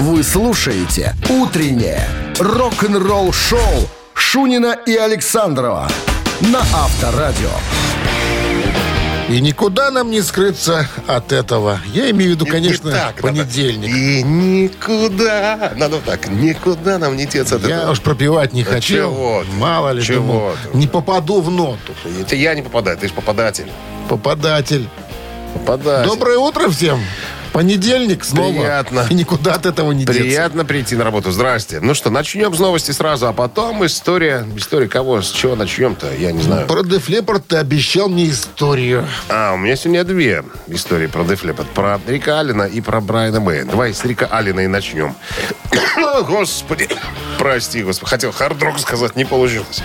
Вы слушаете «Утреннее рок-н-ролл-шоу» Шунина и Александрова на Авторадио. И никуда нам не скрыться от этого. Я имею в виду, конечно, Не так, понедельник. надо. И никуда. Надо вот так. Никуда нам не деться от Я этого. уж пропивать не хочу. чего ты? Мало ли, Чего думал, ты? не попаду в ноту. Это я не попадаю, ты же попадатель. Попадатель. Попадатель. Доброе утро всем. Понедельник снова. Приятно. И никуда от этого не деться. Приятно прийти на работу. Здрасте. Ну что, начнем с новости сразу, а потом история. История кого? С чего начнем-то? Я не знаю. Про Leppard ты обещал мне историю. А, у меня сегодня две истории про Leppard. Про Рика Аллена и про Брайана Мэя. Давай с Рика Аллена и начнем. Господи. Прости, Господи. Хотел хард-рок сказать, не получилось.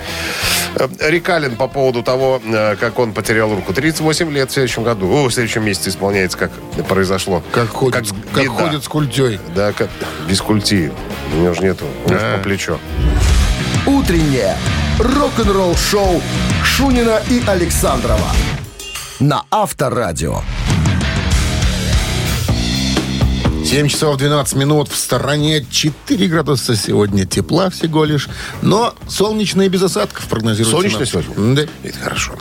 Э, Рик Аллен по поводу того, э, как он потерял руку. 38 лет в следующем году. О, в следующем месяце исполняется, как произошло. Как ходит, как беда. ходит с культей. Да, как без культи. У него же нету. У него же А. по плечо. «Утреннее рок-н-ролл-шоу» Шунина и Александрова на Авторадио. 7 часов 12 минут. В стороне 4 градуса сегодня тепла всего лишь. Но солнечно и без осадков прогнозируется. Солнечно сегодня? Да. Это хорошо.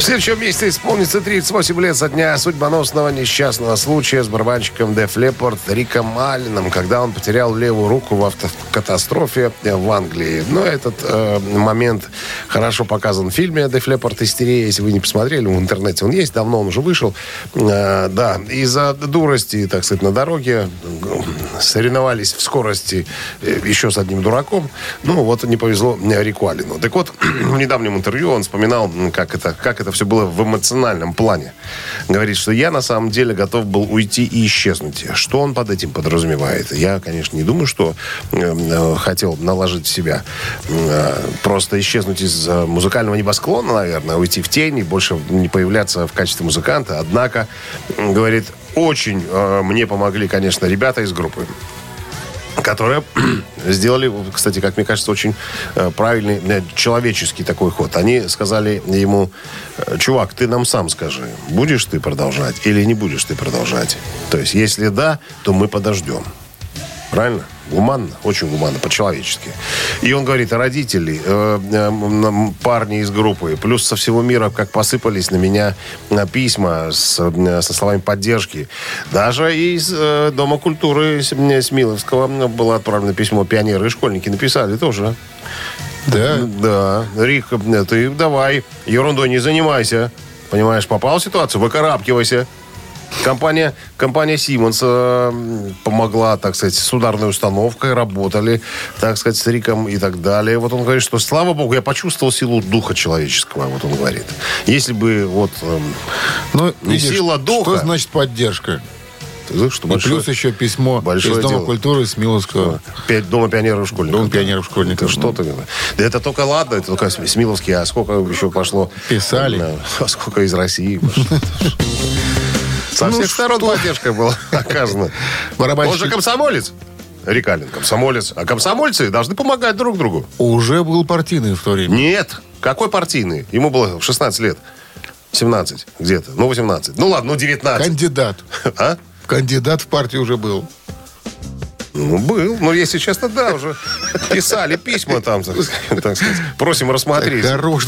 В следующем месяце исполнится 38 лет со дня судьбоносного несчастного случая с барабанщиком Деф Леппорт Риком Алленом, когда он потерял левую руку в автокатастрофе в Англии. Но этот э, момент хорошо показан в фильме Деф Леппорт «Истерия». Если вы не посмотрели, в интернете он есть, давно он уже вышел. Э, да, из-за дурости, так сказать, на дороге э, соревновались в скорости э, еще с одним дураком. Ну, вот не повезло э, Рику Аллену. Так вот, в недавнем интервью он вспоминал, как это, как это все было в эмоциональном плане. Говорит, что я на самом деле готов был уйти и исчезнуть. Что он под этим подразумевает? Я, конечно, не думаю, что э, э, хотел наложить себя. Э, просто исчезнуть из э, музыкального небосклона, наверное, уйти в тень и больше не появляться в качестве музыканта. Однако, говорит, очень э, мне помогли, конечно, ребята из группы которые сделали, кстати, как мне кажется, очень э, правильный э, человеческий такой ход. Они сказали ему, э, чувак, ты нам сам скажи, будешь ты продолжать или не будешь ты продолжать. То есть, если да, то мы подождем. Правильно? Гуманно, очень гуманно, по-человечески. И он говорит, родители, э, э, парни из группы, плюс со всего мира, как посыпались на меня э, письма с, э, со словами поддержки. Даже из э, Дома культуры Смиловского было отправлено письмо. Пионеры и школьники написали тоже. Да. Да. Рик, ты давай, ерундой не занимайся. Понимаешь, попал в ситуацию, выкарабкивайся. Компания, компания Siemens э, помогла, так сказать, с ударной установкой, работали, так сказать, с Риком и так далее. Вот он говорит, что, слава богу, я почувствовал силу духа человеческого, вот он говорит. Если бы вот... эм, Ну, Не видишь, сила духа. Что значит поддержка? что, И большое- плюс еще письмо большое из Дома дело. культуры с Миловского. Пять Дома пионеров школьников. Дом пионеров Это школьников. что ты? Да это только ладно, это только Смиловский, а сколько еще пошло? Писали. А сколько из России пошло? Со Ну всех сторон поддержка была оказана. Барабанщик- Он же комсомолец. Рикалин комсомолец. А комсомольцы должны помогать друг другу. Уже был партийный в то время. Нет. Какой партийный? Ему было 16 лет. 17 где-то. Ну, 18. Ну, ладно, ну, 19. Кандидат. А? Кандидат в партию уже был. Ну, был. Ну, если честно, да, уже писали письма там, так сказать. Просим рассмотреть. Хорош.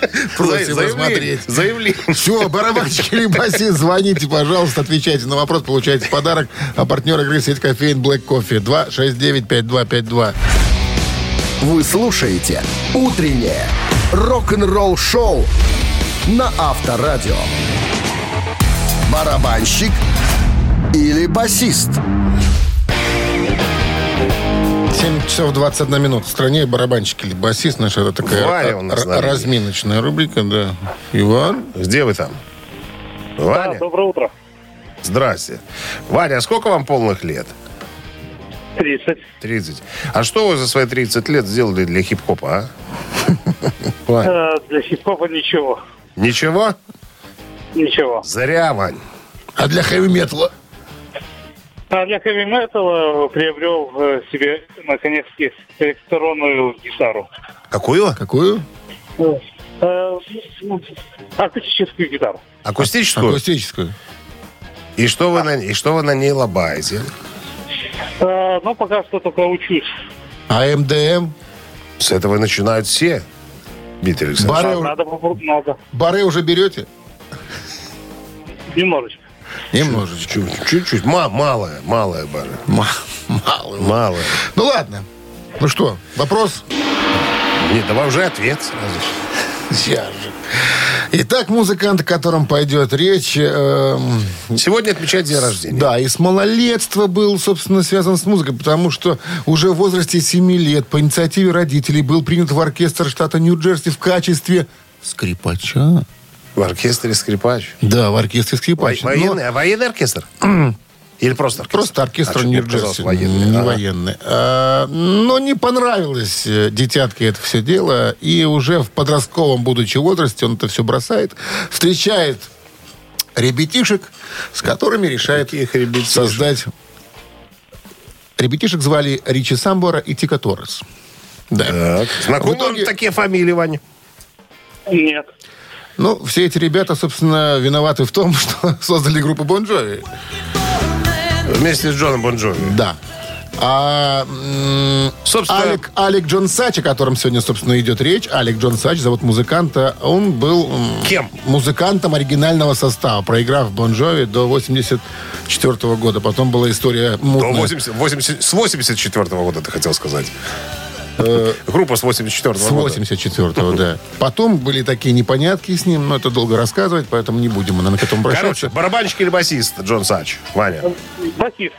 Просим рассмотреть. Заявление. Все, барабанщик или басист, звоните, пожалуйста, отвечайте на вопрос, получайте подарок. А партнер игры сеть кофеин Black Coffee 269-5252. Вы слушаете «Утреннее рок-н-ролл-шоу» на Авторадио. Барабанщик или басист? 7 часов 21 минут. В стране барабанщик или басист. Наша это такая у нас р- разминочная рубрика, да. Иван? Где вы там? Ваня? доброе утро. Здрасте. Ваня, а сколько вам полных лет? 30. 30. А что вы за свои 30 лет сделали для хип-хопа, а? Э, для хип-хопа ничего. Ничего? Ничего. Зря, Вань. А для хэви-металла? А для хэви-металла приобрел э, себе, наконец-таки, электронную гитару. Какую? Какую? Э, ну, акустическую гитару. Акустическую? Акустическую. И что вы на, и что вы на ней лобаете? А, ну, пока что только учусь. А МДМ? С этого начинают все. Дмитрий Александрович. Бары, надо попробовать, надо. бары уже берете? Немножечко. Немножечко. Чуть- Чуть-чуть. Ма- малая, малая бара. Ма- Мало. Малая. Ну ладно. Ну что, вопрос? Нет, давай уже ответ сразу. Сейчас же. Итак, музыкант, о котором пойдет речь, эм, Сегодня отмечает день рождения. да, и с малолетства был, собственно, связан с музыкой, потому что уже в возрасте 7 лет по инициативе родителей был принят в оркестр штата Нью-Джерси в качестве скрипача. В оркестре скрипач. Да, в оркестре скрипач. Во- Но Военный, а военный оркестр? Или просто оркестр? Просто оркестр А, Нью-Джерси. военный. Не Ага. военный. А, но не понравилось э, детятке это все дело. И уже в подростковом, будучи возрасте, он это все бросает. Встречает ребятишек, с которыми решает Каких ребятишек? создать... Ребятишек звали Ричи Самбора и Тико Торрес. Да. Так. Знакомы итоге- такие фамилии, Ваня? Нет. Ну, все эти ребята, собственно, виноваты в том, что создали группу Бон Джови. Вместе с Джоном Бонджови. Да. А Собственно- Алек, Алек Джон Сач, о котором сегодня, собственно, идет речь, Алек Джон Сач, зовут музыканта, он был Кем? музыкантом оригинального состава, проиграв Бон Джови до 84 года. Потом была история До мутная. 80, 80, с 84 года, ты хотел сказать. Группа с 84 С года. 84 да. Потом были такие непонятки с ним, но это долго рассказывать, поэтому не будем мы, наверное, к этому Короче, обращаться. барабанщик или басист Джон Сач? Ваня. Басист.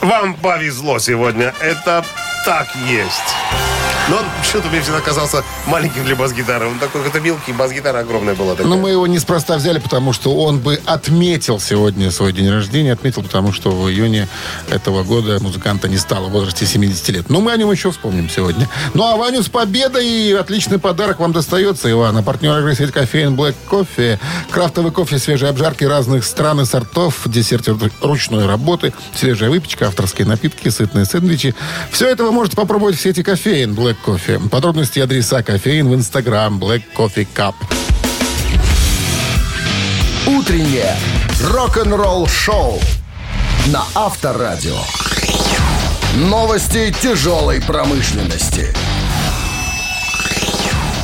Вам повезло сегодня. Это так есть. Но он почему-то мне всегда казался маленьким для бас-гитары. Он такой какой-то мелкий, бас-гитара огромная была такая. Но мы его неспроста взяли, потому что он бы отметил сегодня свой день рождения. Отметил, потому что в июне этого года музыканта не стало в возрасте 70 лет. Но мы о нем еще вспомним сегодня. Ну а Ваню с победой и отличный подарок вам достается, Иван. А партнер игры сеть кофеин Black Кофе. Крафтовый кофе, свежие обжарки разных стран и сортов, десерт ручной работы, свежая выпечка, авторские напитки, сытные сэндвичи. Все это вы можете попробовать в сети кофеин Black Кофе. Подробности и адреса кофеин в инстаграм Black Coffee Cup. Утреннее рок-н-ролл-шоу на Авторадио. Новости тяжелой промышленности.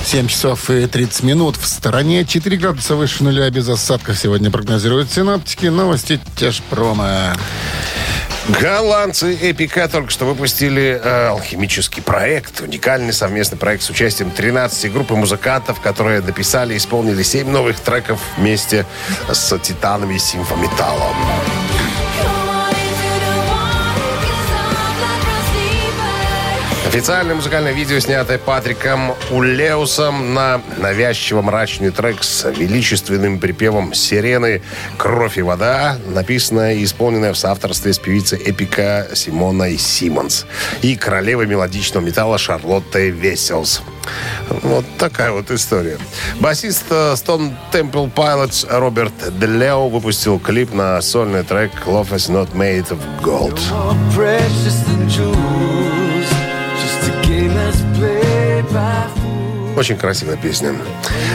7 часов и 30 минут. В стороне 4 градуса выше нуля без осадков сегодня прогнозируют синоптики. Новости тяжпрома. Голландцы Эпика только что выпустили э, алхимический проект. Уникальный совместный проект с участием 13 группы музыкантов, которые написали и исполнили 7 новых треков вместе с титанами симфометаллом. Официальное музыкальное видео, снятое Патриком Улеусом на навязчиво мрачный трек с величественным припевом сирены «Кровь и вода», написанное и исполненное в соавторстве с певицей эпика Симоной Симмонс и королевой мелодичного металла Шарлоттой Веселс. Вот такая вот история. Басист э, Stone Temple Pilots Роберт Делео выпустил клип на сольный трек «Love is not made of gold». Очень красивая песня.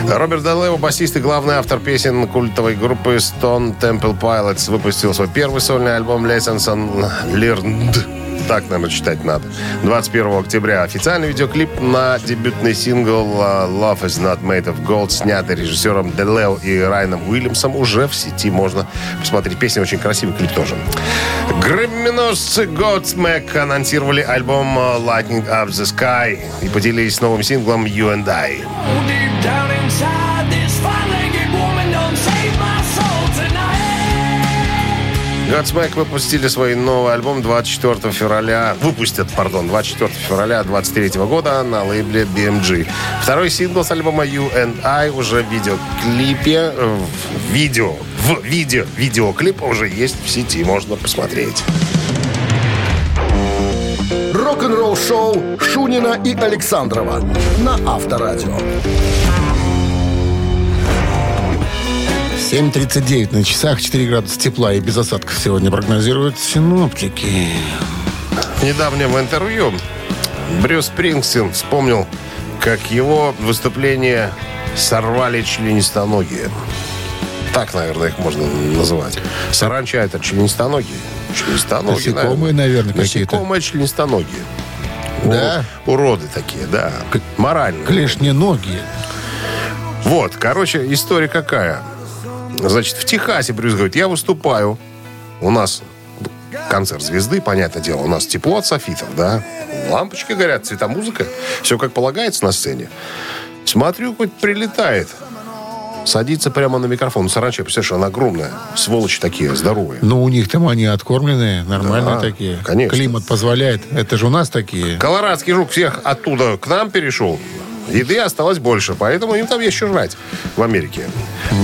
Роберт Далео, басист и главный автор песен культовой группы Stone Temple Pilots, выпустил свой первый сольный альбом Lessons on Learned. Так, наверное, читать надо. 21 октября. Официальный видеоклип на дебютный сингл uh, Love is not made of gold, снятый режиссером Делео и Райаном Уильямсом, уже в сети можно посмотреть. Песня очень красивый, клип тоже. Грэмминосцы Godsmack анонсировали альбом uh, Lightning Up the Sky и поделились новым синглом You and I. Godsmack выпустили свой новый альбом 24 февраля, выпустят, пардон, 24 февраля 23 года на лейбле BMG. Второй сингл с альбома You and I уже в видеоклипе, в видео, в видео, видеоклип уже есть в сети, можно посмотреть. Рок-н-ролл-шоу Шунина и Александрова на Авторадио. 7.39 на часах, 4 градуса тепла и без осадков сегодня прогнозируют синоптики. В недавнем интервью Брюс Спрингстин вспомнил, как его выступление сорвали членистоногие. Так, наверное, их можно называть. Саранча это членистоногие. Членистоногие, Насекомые, наверное, какие-то. Насекомые членистоногие. Да? У- Уроды такие, да. Морально. Клешненогие. Вот, короче, история какая. Значит, в Техасе Брюс говорит, я выступаю. У нас концерт звезды, понятное дело. У нас тепло от софитов, да. Лампочки горят, цветомузыка. Все как полагается на сцене. Смотрю, хоть прилетает. Садится прямо на микрофон. Саранча, представляешь, она огромная. Сволочи такие, здоровые. Ну, у них там они откормленные, нормальные Да, такие. конечно. Климат позволяет. Это же у нас такие. Колорадский жук всех оттуда к нам перешел. Еды осталось больше, поэтому им там есть что жрать в Америке.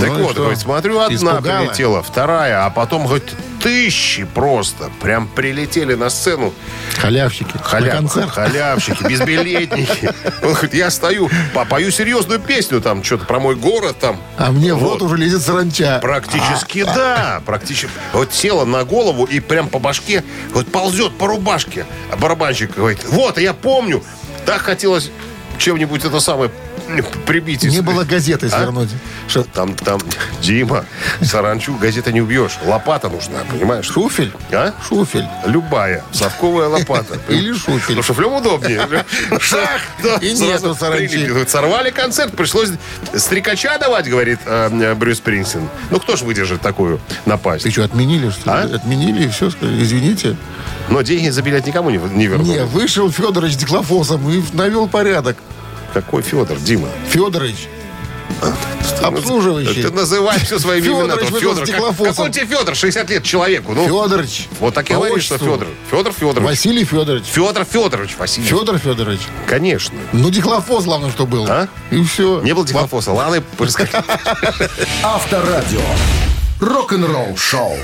так и вот, говорит, смотрю, одна Испугала? прилетела, вторая, а потом, говорит, тысячи просто прям прилетели на сцену. Халявщики. На Халяв, концерт. халявщики, безбилетники. Он говорит, я стою, пою серьезную песню там, что-то про мой город там. А мне Вот. рот уже лезет саранча. Практически да, практически. Вот села на голову и прям по башке вот ползет по рубашке. А барабанщик говорит, вот, я помню, так хотелось чем-нибудь это самое прибить. Не было газеты А? свернуть. Что, Там, там, Дима, саранчу газетой не убьешь. Лопата нужна, понимаешь? шуфель? А? Шуфель. Любая. Совковая лопата. Или шуфель. Ну, шуфлем удобнее. Шах! да, И сразу саранчи. Сорвали концерт, пришлось стрекача давать, говорит э, Брюс Принсин. Ну, кто ж выдержит такую напасть? Ты что, отменили, что ли? А? Отменили и все, извините. Но деньги за билет никому не, не вернули. Не, вышел Федорович с диклофосом и навел порядок. Какой Федор, Дима? Федорович, обслуживающий. Ты называй все своими именами. вышел Федор, как- какой тебе Федор? 60 лет человеку. Ну, Федорович. вот так и По говоришь, что. Федор. Федор Федорович. Василий Федорович. Федор Федорович Василий. Федор Федорович. Конечно. Ну, диклофос, главное, что был. А? И все. Не было диклофоса. Ладно, проскакал. Авторадио. Рок-н-ролл шоу.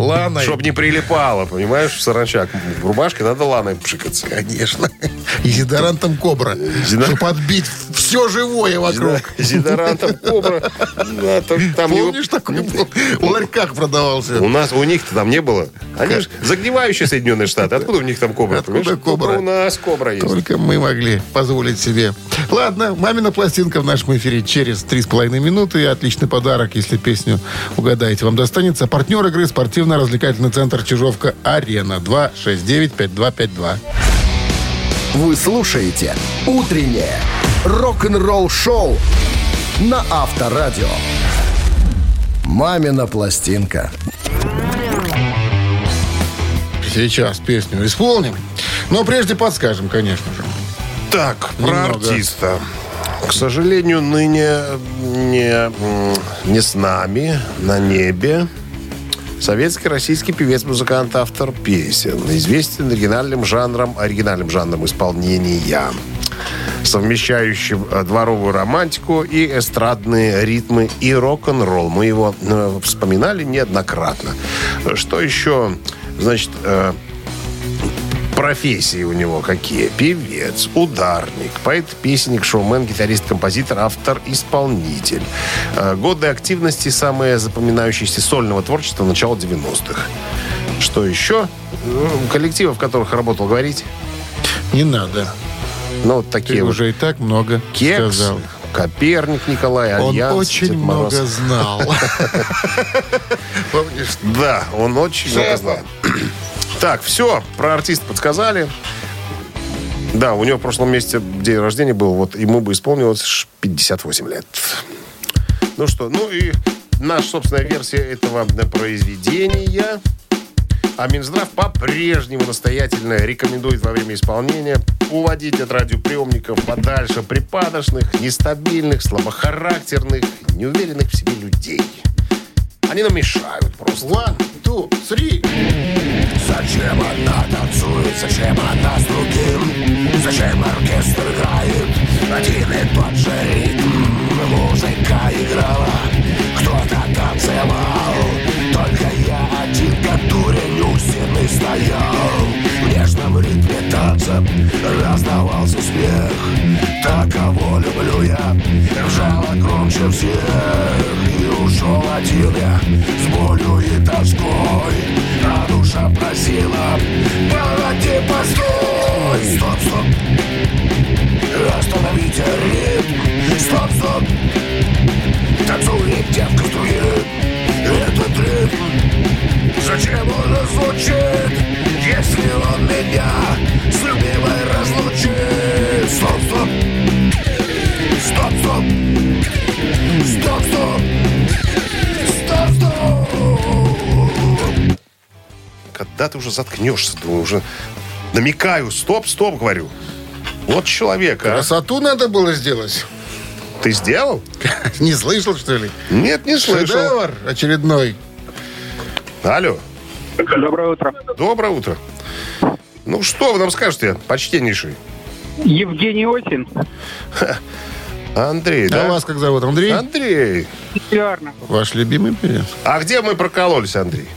Лана. Чтоб не прилипало, понимаешь, саранчак. В рубашке надо ланой пшикаться. Конечно. И дезодорантом кобра. Зина- Чтобы отбить все живое вокруг. Зидорантом кобра. Да, там его- Помнишь, такой был? В ларьках продавался. У нас, у них-то там не было. Они же загнивающие Соединенные Штаты. Откуда у них там кобра? Откуда понимаешь? кобра? У нас кобра есть. Только мы могли позволить себе. Ладно, мамина пластинка в нашем эфире через 3,5 минуты. Отличный подарок, если песню угадаете, вам достанется. Партнер игры спортивно-развлекательный центр Чижовка-Арена. 269-5252. Вы слушаете «Утреннее рок-н-ролл-шоу» на Авторадио. «Мамина пластинка». Сейчас песню исполним. Но прежде подскажем, конечно же. Так, про Немного. артиста. К сожалению, ныне не, не с нами, на небе. Советский российский певец, музыкант, автор песен. Известен оригинальным жанром, оригинальным жанром исполнения, совмещающим э, дворовую романтику и эстрадные ритмы и рок-н-ролл. Мы его э, вспоминали неоднократно. Что еще? Значит, э, профессии у него какие? Певец, ударник, поэт-песенник, шоумен, гитарист, композитор, автор, исполнитель. Э, Годы активности самые запоминающиеся сольного творчества начала 90-х. Что еще? Ну, Коллективы, в которых работал, говорить? Не надо. Ну, вот Ты такие вот. уже и так много Кекс, сказал. Коперник Николай, Он Альянс, очень Дед Мороз. много знал. Помнишь? Да, он очень много знал. Так, все, про артиста подсказали. Да, у него в прошлом месяце день рождения был, вот ему бы исполнилось ш- 58 лет. Ну что, ну и наша собственная версия этого произведения. А Минздрав по-прежнему настоятельно рекомендует во время исполнения уводить от радиоприемников подальше припадочных, нестабильных, слабохарактерных, неуверенных в себе людей. Они нам мешают просто. One, two, three. Зачем одна танцует, зачем одна с другим? Зачем оркестр играет один и тот же ритм? Музыка играла, кто-то танцевал Только я один, как дурень у стены стоял В нежном ритме танца раздавался смех Так, кого люблю я, ржала громче всех ушел один я с болью и тоской. А душа просила, погоди, постой! Стоп, стоп, остановите ритм. Стоп, стоп, танцует девка, струит Этот ритм, зачем он звучит Если он меня с любимой разлучит? Стоп, стоп, стоп, стоп. Стоп, стоп. Когда ты уже заткнешься, думаю, уже намекаю, стоп, стоп, говорю. Вот человек, а. Красоту надо было сделать. Ты сделал? Не слышал, что ли? Нет, не слышал. Шедевр очередной. Алло, Доброе утро. доброе утро. Ну, что вы нам скажете, почтеннейший? Евгений Осин. Андрей, А да? вас как зовут? Андрей? Андрей. Верно. Ваш любимый певец? А где мы прокололись, Андрей?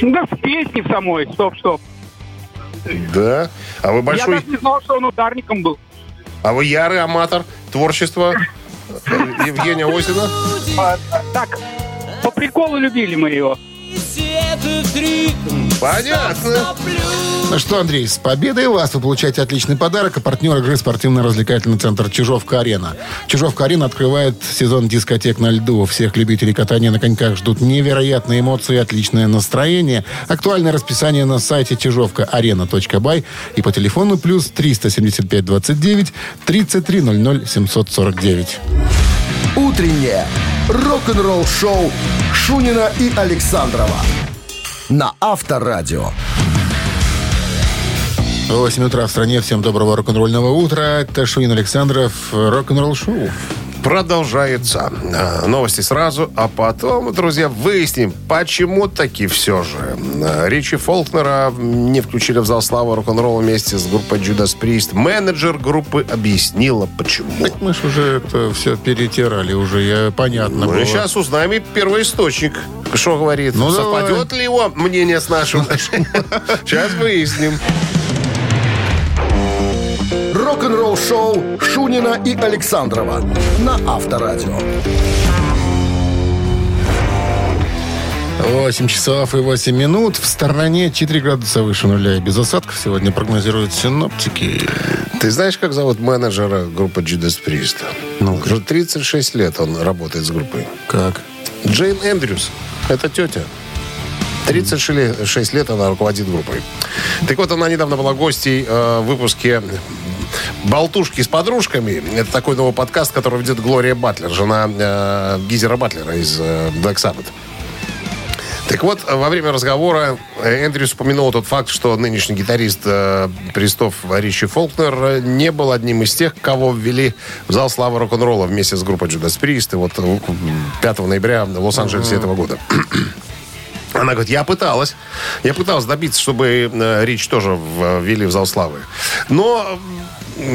Да в песне в самой. Стоп, стоп. Да. А вы Я большой... даже не знал, что он ударником был. А вы ярый аматор творчества э, Евгения Осина? А, так, по приколу любили мы его. Понятно. Ну что, Андрей, с победой вас вы получаете отличный подарок. А партнер игры спортивно-развлекательный центр «Чижовка-арена». «Чижовка-арена» открывает сезон дискотек на льду. Всех любителей катания на коньках ждут невероятные эмоции и отличное настроение. Актуальное расписание на сайте чижовка-арена.бай и по телефону плюс 375 29 33 00 749. Утреннее рок-н-ролл-шоу Шунина и Александрова на Авторадио. 8 утра в стране. Всем доброго рок-н-ролльного утра. Это Шунин Александров. Рок-н-ролл шоу. Продолжается. А, Новости сразу, а потом, друзья, выясним, почему таки все же а, Ричи Фолкнера не включили в зал славы рок-н-ролла вместе с группой Judas Priest. Менеджер группы объяснила, почему. Мы же уже это все перетирали уже, я, понятно Ну было. сейчас узнаем и первоисточник. Что говорит? Ну, Совпадет ли его мнение с нашим? Сейчас выясним. Рок-н-ролл-шоу Шунина и Александрова на Авторадио. 8 часов и 8 минут. В стороне 4 градуса выше нуля и без осадков сегодня прогнозируют синоптики. Ты знаешь, как зовут менеджера группы Judas Priest? Ну, Уже 36 лет он работает с группой. Как? Джейн Эндрюс. Это тетя. 36 лет она руководит группой. Так вот, она недавно была гостей э, в выпуске «Болтушки с подружками». Это такой новый подкаст, который ведет Глория Батлер, жена э, Гизера Батлера из э, Black Sabbath. Так вот, во время разговора э, Эндрюс упомянул тот факт, что нынешний гитарист э, Престов Ричи Фолкнер э, не был одним из тех, кого ввели в зал славы рок-н-ролла вместе с группой Judas Priest. И вот э, 5 ноября в Лос-Анджелесе этого года. Она говорит, я пыталась. Я пыталась добиться, чтобы э, Рич тоже ввели в зал славы. Но,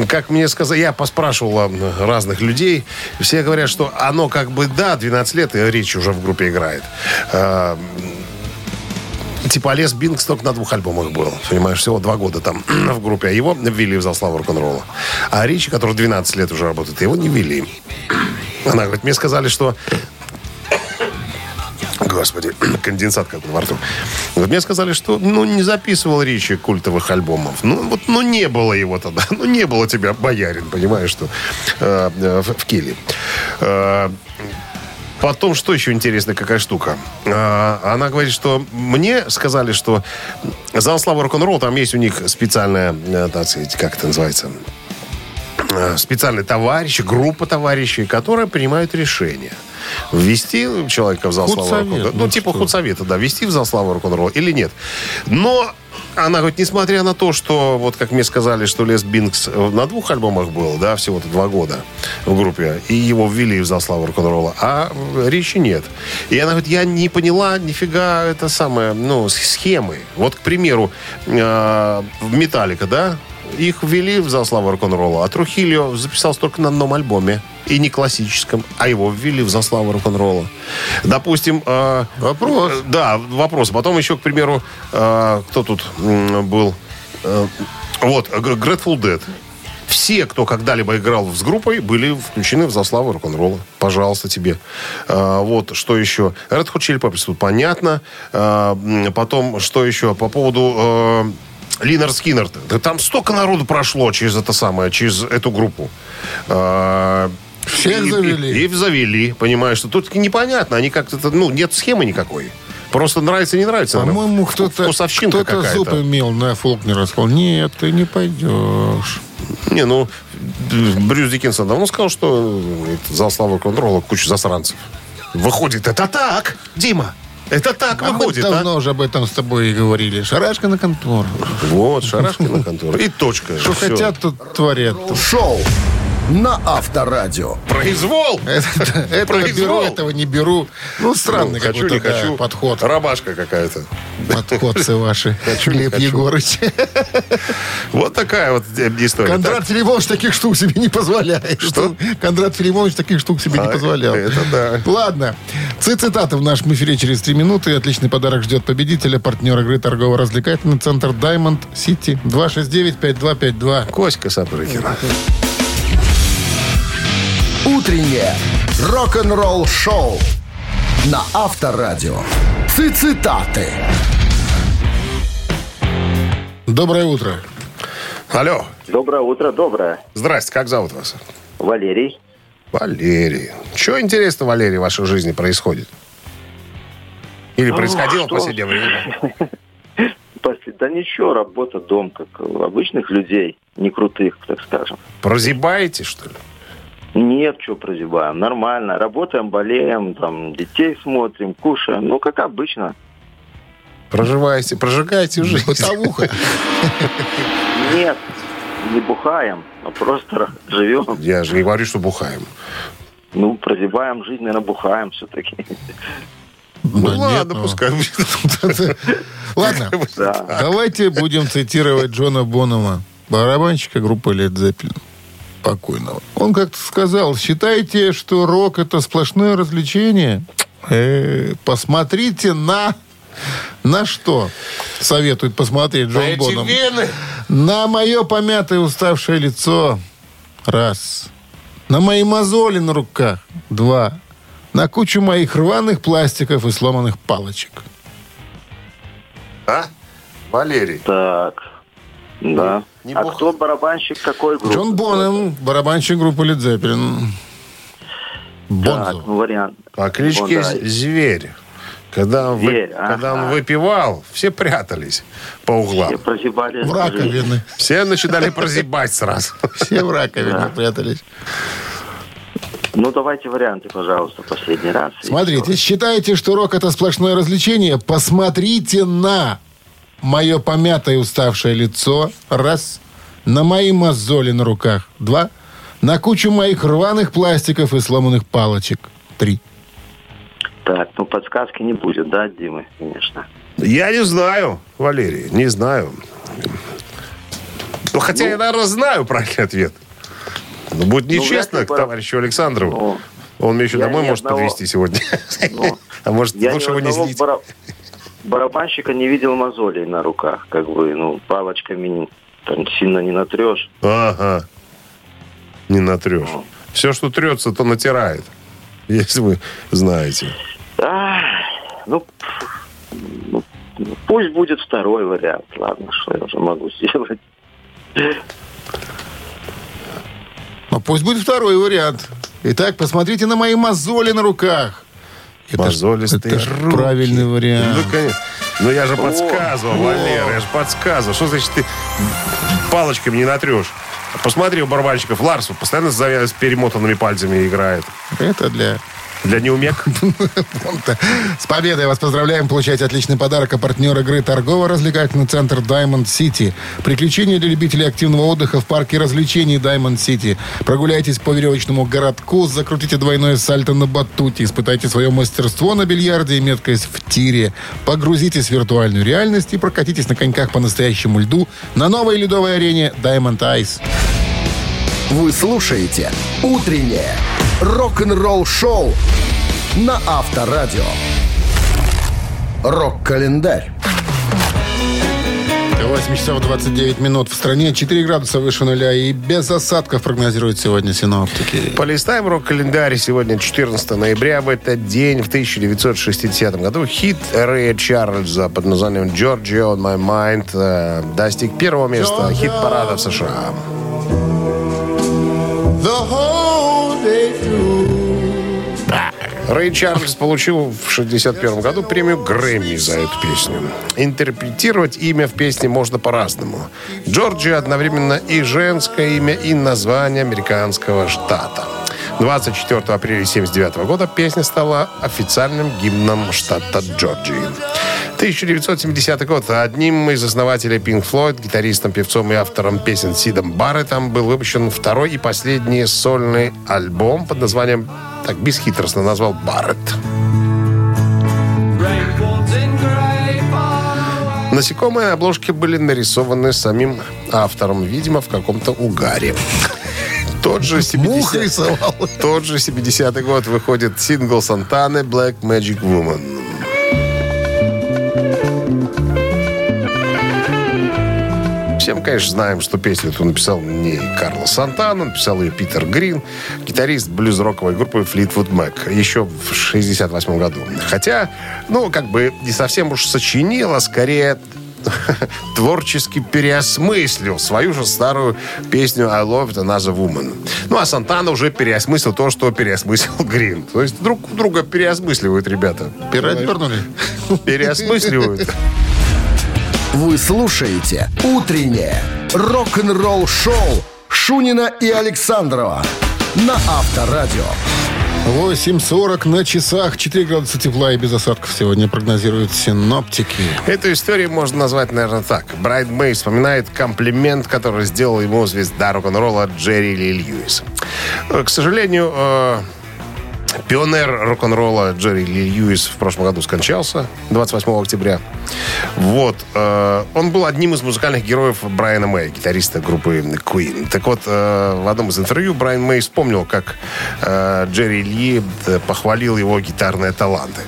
как мне сказали, я поспрашивал разных людей. Все говорят, что оно как бы, да, 12 лет, и Рич уже в группе играет. Э, Типа Лес Бинкс только на двух альбомах был. Понимаешь, всего два года там в группе. А его ввели в зал славы рок-н-ролла. А Ричи, который 12 лет уже работает, его не ввели. Она говорит, мне сказали, что Господи, конденсат как во рту. Вот мне сказали, что ну, не записывал Ричи культовых альбомов. Ну, вот, ну, не было его тогда. Ну, не было тебя, боярин, понимаешь, что э, э, в, в Киле. Э, Потом, что еще интересная какая штука? А, Она говорит, что мне сказали, что зал славы рок-н-ролл, там есть у них специальная, э, так сказать, как это называется, э, специальные товарищи, группа товарищей, которые принимают решения. Ввести человека в зал славы Худсовет, рок-н-ролла. ну Ну, типа что? худсовета, да, ввести в зал славы рок-н-ролла или нет. Но она говорит, несмотря на то, что, вот как мне сказали, что Лес Бинкс на двух альбомах был, да, всего-то два года в группе, и его ввели в зал славы рок-н-ролла, а Ричи нет. И она говорит, я не поняла нифига это самое, ну, схемы. Вот, к примеру, э, Металлика, да, их ввели в зал славы рок-н-ролла, а Трухильо записался только на одном альбоме. И не классическом, а его ввели в зал славы рок-н-ролла. Допустим... э, Вопрос. э, Да, вопрос. Потом еще, к примеру, э, кто тут м, был? Э, вот, Grateful Dead. Все, кто когда-либо играл с группой, были включены в заславу рок-н-ролла. Пожалуйста, тебе. А, вот, что еще? Red Hot Chili Peppers, тут понятно. А, потом, что еще? По поводу... э, Линар Скиннер. Да там столько народу прошло через это самое, через эту группу. А, Всех и- завели. И, и завели, понимаешь, что тут непонятно. Они как-то, ну, нет схемы никакой. Просто нравится, не нравится. наверное. По-моему, кто-то кто зуб имел на Фолкнера. Сказал, нет, ты не пойдешь. Не, ну, Брюс Диккенсон давно сказал, что это зал славы рок-н-ролла куча засранцев. Выходит, это так, Дима. Это так А мы выходит, а? давно уже об этом с тобой и говорили. Шарашка на контору. Вот, Шарашкина контора. И точка. Что хотят, тут творят. Шоу на Авторадио. Произвол. Это, беру, этого не беру. Ну, странный Ну, какой-то хочу. подход. Рабашка какая-то. Подходцы ваши, Хочу, Глеб. Егорыч. Вот такая вот история. Кондрат Филимонович таких штук себе не позволяет. Что? Кондрат Филимонович таких штук себе не А, позволял. это да. Ладно. Цитаты в нашем эфире через три минуты. Отличный подарок ждет победителя, партнера игры торгово-развлекательный центр Diamond City. 269-5252. Так. Коська Сапрыкина. Утреннее рок-н-ролл-шоу на Авторадио. Цитаты. Доброе утро. Алло. Доброе утро, доброе. Здрасте, как зовут вас? Валерий. Валерий. Что интересно, Валерий, в вашей жизни происходит? Или происходило в что? последнее время? Да ничего, работа, дом, как у обычных людей, не крутых, так скажем. Прозябаете, что ли? Нет, что прозябаем, нормально. Работаем, болеем, там, детей смотрим, кушаем. Ну, как обычно. Проживаете, прожигаете жизнь. Бытовуха. Нет, не бухаем, а просто живем. Я же не говорю, что бухаем. Ну, прозябаем жизнь, наверное, бухаем все-таки. Ну Да нет, ладно, ну. пускай. Ладно, Да. давайте будем цитировать Джона Бонома, барабанщика группы Led Zeppelin, покойного. Он как-то сказал, считаете, что рок это сплошное развлечение? Э, посмотрите на... На что советует посмотреть Джон Эти Боном? вены. На мое помятое уставшее лицо. Раз. На мои мозоли на руках. Два. На кучу моих рваных пластиков и сломанных палочек. А? Валерий. Так, да. Не а кто барабанщик какой группы? Джон Бонем, барабанщик группы Led Zeppelin. Так, Бонзо. ну, вариант. По кличке О, да. Зверь. Когда он, вы- Зверь, когда он выпивал, все прятались по Все углам. прозябали. В раковины. Все начинали прозябать сразу. Все в раковине Да. прятались. Ну, давайте варианты, пожалуйста, последний раз. Смотрите, считаете, что рок это сплошное развлечение? Посмотрите на мое помятое уставшее лицо. Раз. На мои мозоли на руках. Два. На кучу моих рваных пластиков и сломанных палочек. Три. Так, ну подсказки не будет, да, Димы, конечно. Я не знаю, Валерий, не знаю. Ну, хотя я, наверное, знаю правильный ответ. Но будет Ну, нечестно ли к товарищу Александрову. Ну, Он меня еще домой может одного- подвести сегодня. Ну, А может, лучше его не злить. Бара- барабанщика не видел мозолей на руках. Как бы, ну, палочками там сильно не натрешь. Ага. Не натрешь. Ну. Все, что трется, то натирает. Если вы знаете. Ах, пф, ну, ну, пусть будет второй вариант. Ладно, что я уже могу сделать. Ну, пусть будет второй вариант. Итак, посмотрите на мои мозоли на руках. Это Мозолистые это руки. правильный вариант. Ну, конечно. Ну, я же подсказывал, Валера, я же подсказывал. Что значит ты палочками не натрешь? Посмотри, у барабанщиков Ларс постоянно с перемотанными пальцами играет. Это для Для неумек. С победой вас поздравляем. Получайте отличный подарок. А партнер игры торгово-развлекательный центр Diamond City. Приключения для любителей активного отдыха в парке развлечений Diamond City. Прогуляйтесь по веревочному городку, закрутите двойное сальто на батуте, испытайте свое мастерство на бильярде и меткость в тире. Погрузитесь в виртуальную реальность и прокатитесь на коньках по настоящему льду на новой ледовой арене Diamond Ice. Вы слушаете «Утреннее рок-н-ролл-шоу» на Авторадио. Рок-календарь. 8 часов 29 минут. В стране 4 градуса выше нуля и без осадков прогнозируют сегодня синоптики. Полистаем рок-календарь. Сегодня 14 ноября. В этот день, в 1960 году, хит Рэя Чарльза под названием «Georgia on my mind» э, достиг первого места хит-парада в США. Рэй Чарльз получил в 61 году премию Грэмми за эту песню. Интерпретировать имя в песне можно по-разному. Джорджия одновременно и женское имя, и название американского штата. 24 апреля 1979 года песня стала официальным гимном штата Джорджии. 1970 год. Одним из основателей Pink Floyd, гитаристом, певцом и автором песен Сидом Барреттом был выпущен второй и последний сольный альбом под названием, так бесхитростно назвал, «Барретт». Насекомые обложки были нарисованы самим автором, видимо, в каком-то угаре. Тот же 70 рисовал. Тот же 70-й год выходит сингл Сантаны «Black Magic Woman». Все мы, конечно, знаем, что песню эту написал не Карлос Сантана, написал ее Питер Грин, гитарист блюз-роковой группы Fleetwood Mac, еще в 68 году. Хотя, ну, как бы не совсем уж сочинил, а скорее творчески переосмыслил свою же старую песню «I Love Another Woman». Ну, а Сантана уже переосмыслил то, что переосмыслил Грин. То есть друг друга переосмысливают ребята. Передернули? Переосмысливают. Вы слушаете «Утреннее рок-н-ролл-шоу» Шунина и Александрова на Авторадио. 8.40 на часах. 4 градуса тепла и без осадков сегодня прогнозируют синоптики. Эту историю можно назвать, наверное, так. Брайан Мэй вспоминает комплимент, который сделал ему звезда рок-н-ролла Джерри Ли Льюис. К сожалению, э, пионер рок-н-ролла Джерри Ли Льюис в прошлом году скончался 28 октября. Вот. э, Он был одним из музыкальных героев Брайана Мэй, гитариста группы Queen. Так вот, э, в одном из интервью Брайан Мэй вспомнил, как э, Джерри Ли э, похвалил его гитарные таланты.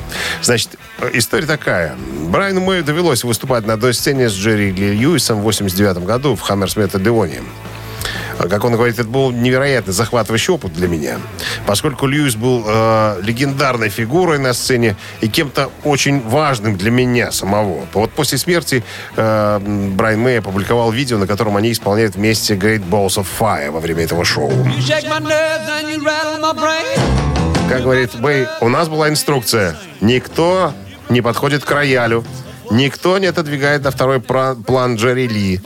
Значит, история такая. Брайану Мэю довелось выступать на одной сцене с Джерри Ли Льюисом в 89 году в Хаммерсмит Одеоне. Как он говорит, это был невероятно захватывающий опыт для меня. Поскольку Льюис был э, легендарной фигурой на сцене и кем-то очень важным для меня самого. Вот после смерти э, Брайан Мэй опубликовал видео, на котором они исполняют вместе Great Balls of Fire во время этого шоу. Как говорит Мэй, у нас была инструкция. Никто не подходит к роялю. Никто не отодвигает на второй план Джерри Ли.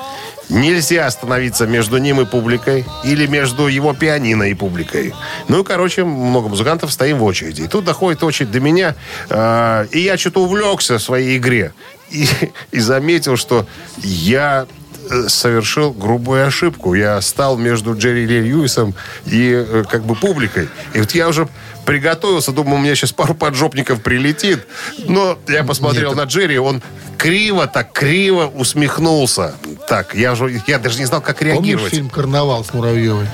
Нельзя остановиться между ним и публикой или между его пианино и публикой. Ну и, короче, много музыкантов стоим в очереди. И тут доходит очередь до меня, э, и я что-то увлекся в своей игре. И, и заметил, что я э, совершил грубую ошибку. Я стал между Джерри Ли Льюисом и э, как бы публикой. И вот я уже приготовился, думал, у меня сейчас пару поджопников прилетит. Но я посмотрел на Джерри, он криво, так криво усмехнулся. Так, я, же, я даже не знал, как Помнишь реагировать. фильм «Карнавал» с Муравьевой?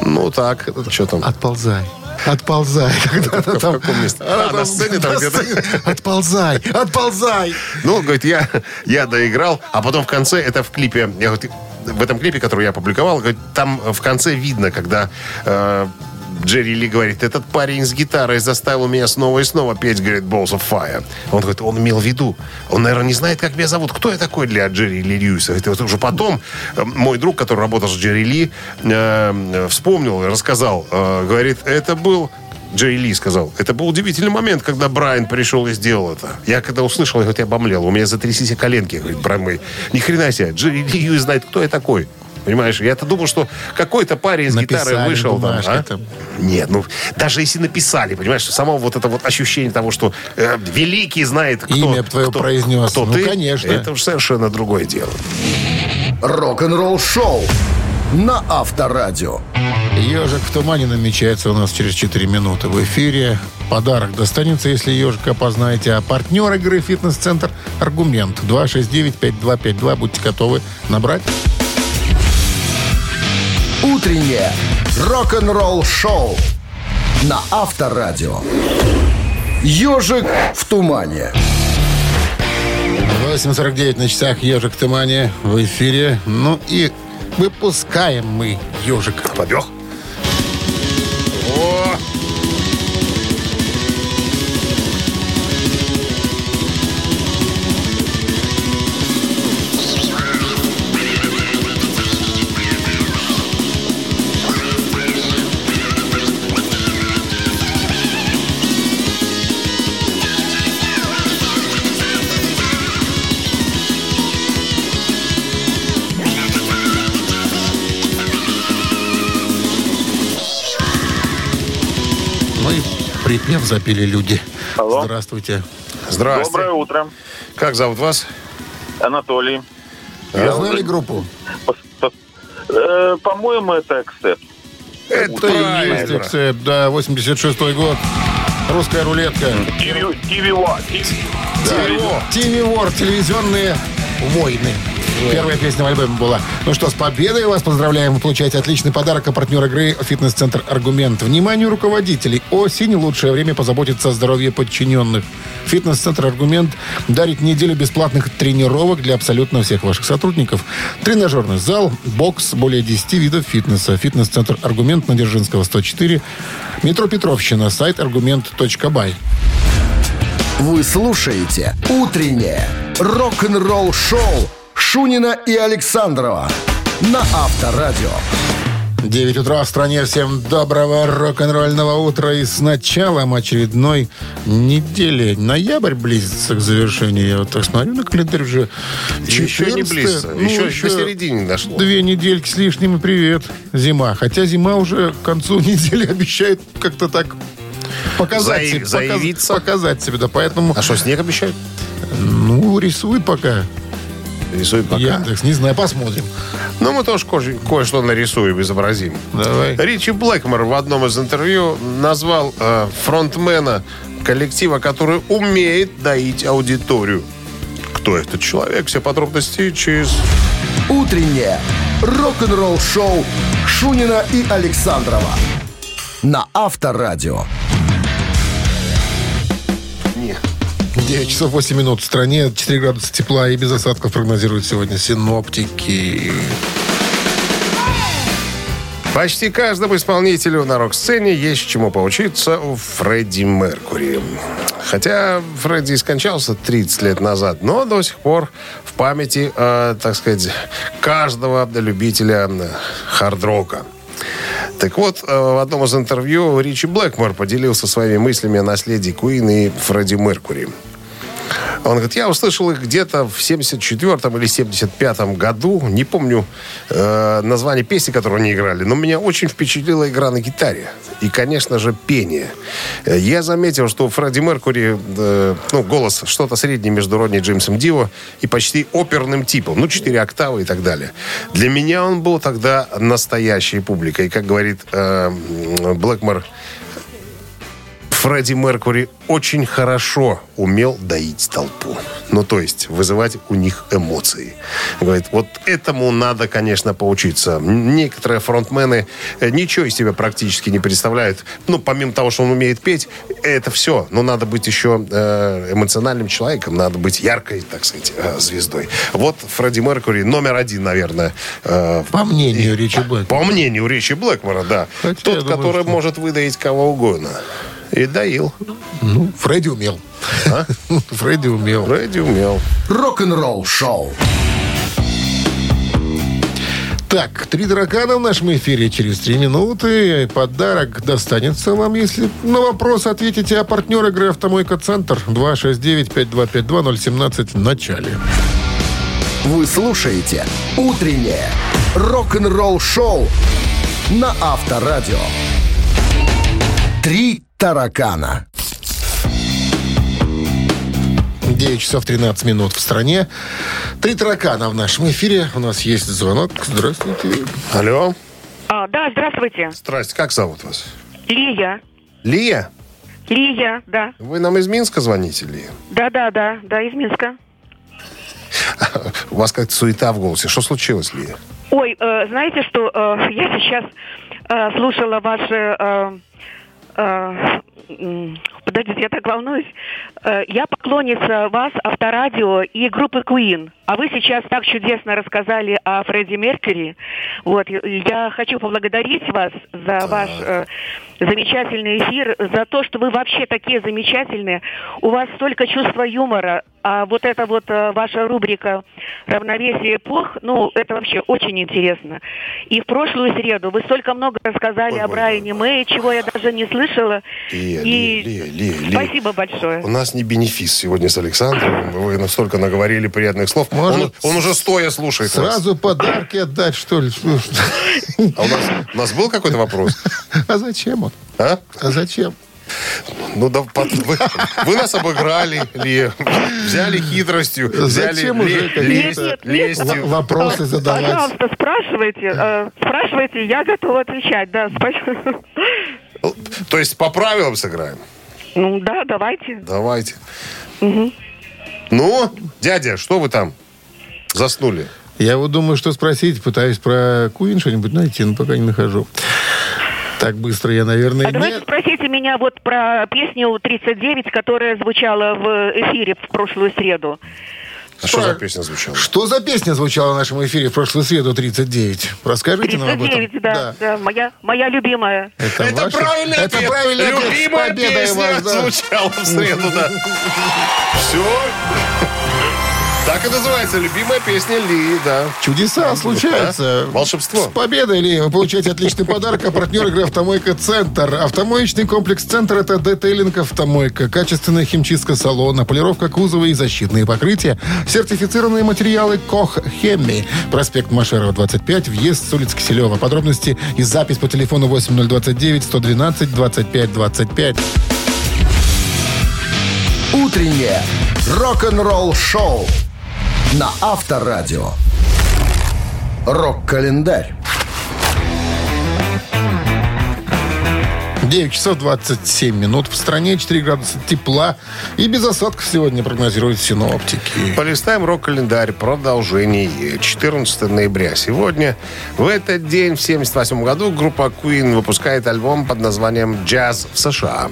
Ну так, что там? Отползай. Отползай. Когда она В каком месте? она А, на сцене там где-то? Отползай, отползай. Ну, говорит, я, я доиграл, а потом в конце, это в клипе, я в этом клипе, который я опубликовал, говорит, там в конце видно, когда э, Джерри Ли говорит, этот парень с гитарой заставил меня снова и снова петь, говорит, Balls of Fire. Он говорит, он имел в виду, он, наверное, не знает, как меня зовут. Кто я такой для Джерри Ли Льюиса? Это вот уже потом э, мой друг, который работал с Джерри Ли, э, вспомнил, рассказал, э, говорит, это был Джей Ли сказал. Это был удивительный момент, когда Брайан пришел и сделал это. Я когда услышал, я, говорит, я обомлел. У меня затряслись коленки, говорит Брайан Мэй. Ни хрена себе. Джей Ли знает, кто я такой. Понимаешь, я-то думал, что какой-то парень с гитарой Написали вышел. там, а? там. Нет, ну, даже если написали, понимаешь, само вот это вот ощущение того, что э, великий знает, кто, Имя твое кто, произнес. кто Ну, ты, конечно. это уж совершенно другое дело. Рок-н-ролл шоу на Авторадио. Ежик в тумане намечается у нас через 4 минуты в эфире. Подарок достанется, если ежика познаете. А партнер игры «Фитнес-центр» «Аргумент» 269-5252. Будьте готовы набрать. Утреннее рок-н-ролл шоу на Авторадио. Ежик в тумане. 8.49 на часах «Ежик в тумане» в эфире. Ну и выпускаем мы ежика. Побег. Припев запели люди. Алло. Здравствуйте. Здрасте. Доброе утро. Как зовут вас? Анатолий. Вы знали группу? Э, По-моему, это Accept. Это и есть Accept, да, 86-й год. Русская рулетка. TV, TV One. Тиви Вор, телевизионные войны. Первая песня в альбоме была. Ну что, с победой вас поздравляем. Вы получаете отличный подарок от партнера игры «Фитнес-центр Аргумент». Вниманию руководителей. Осень – лучшее время позаботиться о здоровье подчиненных. «Фитнес-центр Аргумент» дарит неделю бесплатных тренировок для абсолютно всех ваших сотрудников. Тренажерный зал, бокс, более 10 видов фитнеса. «Фитнес-центр Аргумент» на Дзержинского, 104. Метро Петровщина. Сайт аргумент.бай. Вы слушаете «Утреннее рок-н-ролл-шоу» Шунина и Александрова на Авторадио. 9 утра в стране. Всем доброго рок-н-ролльного утра. И с началом очередной недели. Ноябрь близится к завершению. Я вот так смотрю на календарь уже. Еще не 14. близко. Ну, еще, еще середине не дошло. Две недельки с лишним и привет. Зима. Хотя зима уже к концу недели обещает как-то так показать, Заи- себе, показ- заявиться. показать себе. Да, поэтому, А что, снег обещают? ну, рисуй пока. Рисует пока. Яндекс, не знаю, посмотрим. Ну, мы тоже кое- кое-что нарисуем, изобразим. Давай. Ричи Блэкмор в одном из интервью назвал э, фронтмена коллектива, который умеет доить аудиторию. Кто этот человек? Все подробности через... «Утреннее рок-н-ролл-шоу» Шунина и Александрова на Авторадио. 9 часов 8 минут в стране, 4 градуса тепла и без осадков прогнозируют сегодня синоптики. Почти каждому исполнителю на рок-сцене есть чему поучиться у Фредди Меркури. Хотя Фредди скончался 30 лет назад, но до сих пор в памяти, э, так сказать, каждого любителя э, хард-рока. Так вот, э, в одном из интервью Ричи Блэкмор поделился своими мыслями о наследии Куин и Фредди Меркури. Он говорит, я услышал их где-то в 74-м или 75-м году. Не помню э, название песни, которую они играли, но меня очень впечатлила игра на гитаре. И, конечно же, пение. Э, Я заметил, что у Фредди Меркури э, ну, голос что-то среднее между Родни Джеймсом Дио и почти оперным типом. Ну, четыре октавы и так далее. Для меня он был тогда настоящей публикой. Как говорит э, Блэкмор, Фредди Меркури очень хорошо умел доить толпу. Ну, то есть, вызывать у них эмоции. Говорит, вот этому надо, конечно, поучиться. Некоторые фронтмены э, ничего из себя практически не представляют. Ну, помимо того, что он умеет петь, это все. Но надо быть еще э, эмоциональным человеком, надо быть яркой, так сказать, э, звездой. Вот Фредди Меркури номер один, наверное. По мнению Ричи Блэкмора. по мнению Ричи Блэкмора, да. Хотя Тот, думаю, который что- может выдаить кого угодно. И доил. Ну, Фредди умел. А? Фредди умел. Фредди умел. Рок-н-ролл-шоу. Так, три дракана в нашем эфире через три минуты. Подарок достанется вам, если на вопрос ответите. А партнер игры «Автомойка Центр» 269-5252-017 в начале. Вы слушаете «Утреннее рок-н-ролл-шоу» на Авторадио. Три таракана. 9 часов 13 минут в стране. Три таракана в нашем эфире. У нас есть звонок. Здравствуйте. Алло. А, да, здравствуйте. Здрасте, как зовут вас? Лия. Лия? Лия, да. Вы нам из Минска звоните, Лия? Да, да, да, да, из Минска. У вас как-то суета в голосе. Что случилось, Лия? Ой, э, знаете, что э, я сейчас э, слушала ваши... э, подождите, я так волнуюсь. Э, я поклонница вас, Авторадио и группы Queen. А вы сейчас так чудесно рассказали о Фредди Меркьюри. Вот, я хочу поблагодарить вас за ваш э, замечательный эфир, за то, что вы вообще такие замечательные. У вас столько чувства юмора. А вот эта вот э, ваша рубрика «Равновесие эпох», ну, это вообще очень интересно. И в прошлую среду вы столько много рассказали Ой, о ой, Брайане Мэй, чего я даже не слышала. Лия, И Лия, Лия, Лия. спасибо большое. У нас не бенефис сегодня с Александром. Вы настолько наговорили приятных слов. Может, он, он уже стоя слушает вас. Сразу подарки отдать, что ли? А у нас, у нас был какой-то вопрос? А зачем он? А? А зачем? Ну, да, под- вы, вы нас обыграли, Ли. Взяли хитростью, взяли Зачем уже лесть- Нет, нет, лестью. В- Вопросы задавать. Пожалуйста, спрашивайте. э, спрашивайте, я готова отвечать. Да, спасибо. То есть по правилам сыграем? Ну да, давайте. Давайте. Ну, дядя, что вы там заснули? Я вот думаю, что спросить, пытаюсь про Куин что-нибудь найти, но пока не нахожу. Так быстро я, наверное, А давайте не... спросите меня вот про песню 39, которая звучала в эфире в прошлую среду. А что за песня звучала? Что за песня звучала в нашем эфире в прошлую среду 39? Расскажите нам об этом. 39, да, да, моя, моя любимая. Это, Это ваша- правильный Это ответ. правильный Любимая песня вас, да. звучала в среду, да. Все. Так и называется. Любимая песня Ли, да. Чудеса случаются. Да. Волшебство. С победой, Ли! Вы получаете отличный подарок. А партнер игры «Автомойка Центр». Автомоечный комплекс «Центр» — это детейлинг «Автомойка». Качественная химчистка салона, полировка кузова и защитные покрытия. Сертифицированные материалы «Кох Хемми». Проспект Машерова, 25. Въезд с улицы Киселева. Подробности и запись по телефону 8029 112 25 25. Утреннее рок-н-ролл-шоу на Авторадио. Рок-календарь. 9 часов 27 минут. В стране 4 градуса тепла. И без осадков сегодня прогнозируют синоптики. Полистаем рок-календарь. Продолжение. 14 ноября. Сегодня, в этот день, в 78 году, группа Queen выпускает альбом под названием «Джаз в США».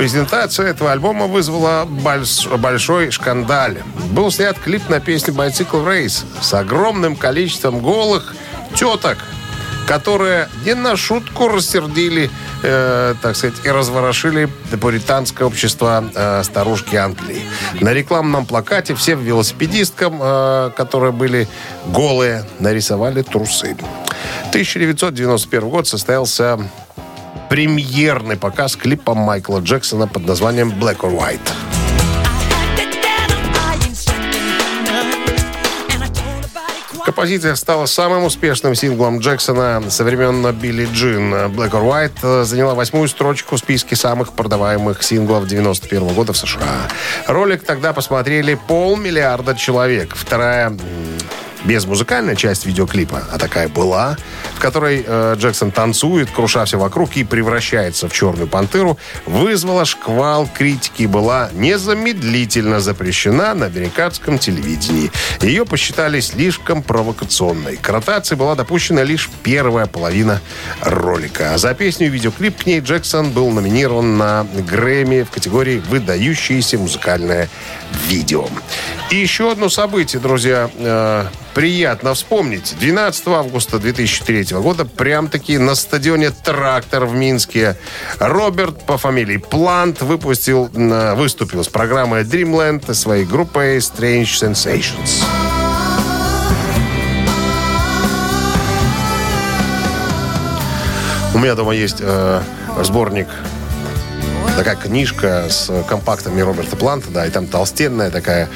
Презентация этого альбома вызвала больш- большой шкандаль. Был снят клип на песню «Bicycle Race» с огромным количеством голых теток, которые не на шутку рассердили, э, так сказать, и разворошили пуританское общество э, старушки Англии. На рекламном плакате всем велосипедисткам, э, которые были голые, нарисовали трусы. 1991 год состоялся премьерный показ клипа Майкла Джексона под названием «Black or White». Композиция стала самым успешным синглом Джексона со времен Билли Джин. Black or White заняла восьмую строчку в списке самых продаваемых синглов 91 года в США. Ролик тогда посмотрели полмиллиарда человек. Вторая м, безмузыкальная часть видеоклипа, а такая была, в которой э, Джексон танцует, круша все вокруг и превращается в черную пантеру, вызвала шквал критики и была незамедлительно запрещена на американском телевидении. Ее посчитали слишком провокационной. К ротации была допущена лишь первая половина ролика. За песню и видеоклип к ней Джексон был номинирован на Грэмми в категории «Выдающееся музыкальное видео». И еще одно событие, друзья, э, приятно вспомнить. 12 августа 2003 года прям-таки на стадионе «Трактор» в Минске Роберт по фамилии Плант выпустил, выступил с программой Dreamland своей группой Strange Sensations. У меня дома есть э, сборник такая книжка с компактами Роберта Планта, да, и там толстенная такая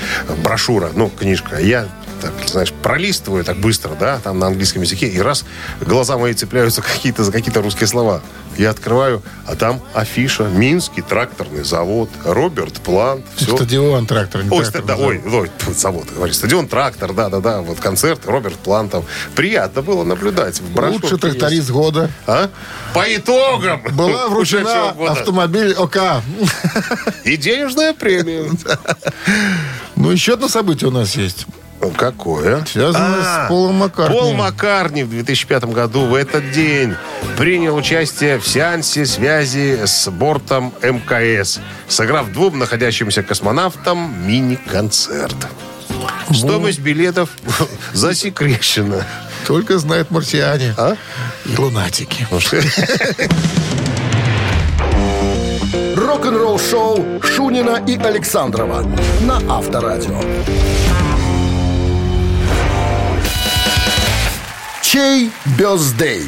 брошюра, ну, книжка. Я так, знаешь, пролистываю так быстро, да, там на английском языке, и раз глаза мои цепляются какие-то за какие-то русские слова. Я открываю, а там афиша, Минский тракторный завод, Роберт Плант, все. Стадион трактор. не Ой, трактор, да, ой, ой, завод, говорю, стадион Трактор, да-да-да, вот концерт Роберт Плантов. Приятно было наблюдать. Лучший тракторист есть. года. А? По итогам Была вручена автомобиль ОК. И денежная премия. Ну, еще одно событие у нас есть. Какое? Связано А, с Полом Маккартни. Пол Маккарни в 2005 году в этот день принял участие в сеансе связи с бортом МКС, сыграв двум находящимся космонавтам мини-концерт. Стоимость билетов засекречена. Только знают марсиане. А? И лунатики. Рок-н-ролл-шоу Шунина и Александрова на Авторадио. Чей бездей?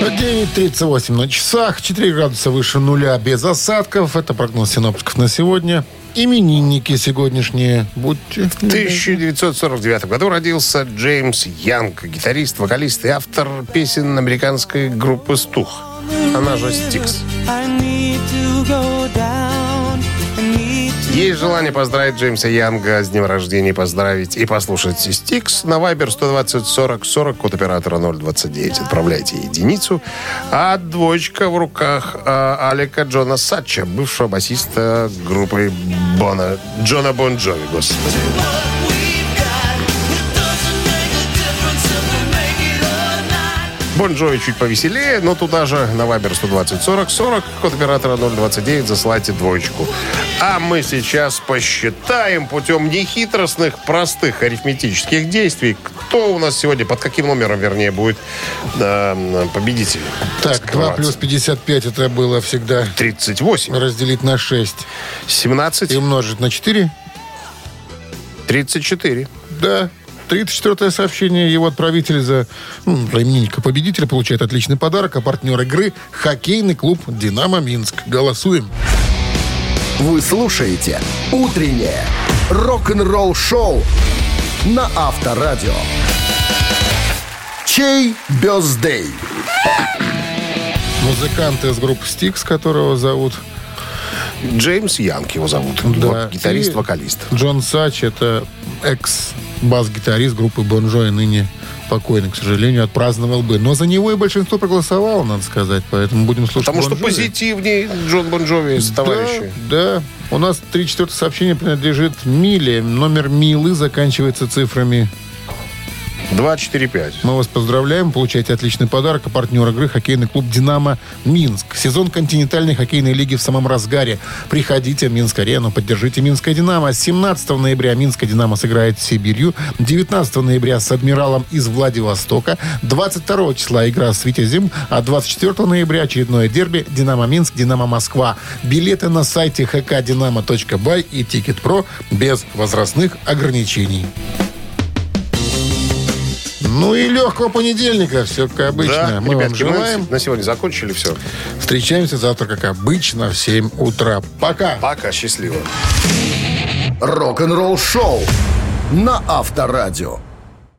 9.38 на часах, 4 градуса выше нуля без осадков. Это прогноз синоптиков на сегодня. Именинники сегодняшние. Будьте. В 1949 году родился Джеймс Янг, гитарист, вокалист и автор песен американской группы «Стух». Она же «Стикс». Есть желание поздравить Джеймса Янга с днем рождения, поздравить и послушать Стикс на Viber 120 40 40, код оператора 029. Отправляйте единицу. А двоечка в руках а, Алика Джона Сатча, бывшего басиста группы Бона, Джона Бон Джови, господи. Бон Джови чуть повеселее, но туда же на Вайбер 120 40 40, код оператора 029, засылайте двоечку. А мы сейчас посчитаем путем нехитростных, простых арифметических действий, кто у нас сегодня, под каким номером, вернее, будет э, победитель. Так, 2 скрываться. плюс 55 это было всегда 38, разделить на 6 17, и умножить на 4. 34. Да. 34 сообщение. Его отправитель за ну, за именинника победителя получает отличный подарок. А партнер игры – хоккейный клуб «Динамо Минск». Голосуем. Вы слушаете «Утреннее рок-н-ролл-шоу» на Авторадио. Чей бездей? Музыкант из группы «Стикс», которого зовут Джеймс Янг его зовут. Да. Вот, И гитарист-вокалист. Джон Сач. Это экс-бас-гитарист группы Бон ныне покойный, к сожалению, отпраздновал бы. Но за него и большинство проголосовало, надо сказать. Поэтому будем слушать Потому что Бон Джови. позитивнее Джон Бон Джови, товарищи. Да, да. У нас 34 сообщение принадлежит Миле. Номер Милы заканчивается цифрами 2-4-5. Мы вас поздравляем, получаете отличный подарок. А партнер игры хоккейный клуб «Динамо Минск». Сезон Континентальной хоккейной лиги в самом разгаре. Приходите в Минск-арену, поддержите «Минское Динамо». 17 ноября «Минское Динамо» сыграет с Сибирью. 19 ноября с «Адмиралом» из Владивостока. 22 числа игра с «Витязем». А 24 ноября очередное дерби «Динамо Минск», «Динамо Москва». Билеты на сайте hkdinamo.by и «Тикет.Про» без возрастных ограничений. Ну и легкого понедельника. Все как обычно. Да, мы вам ребятки, мы желаем. на сегодня закончили все. Встречаемся завтра, как обычно, в 7 утра. Пока. Пока, счастливо. Рок-н-ролл-шоу на Авторадио.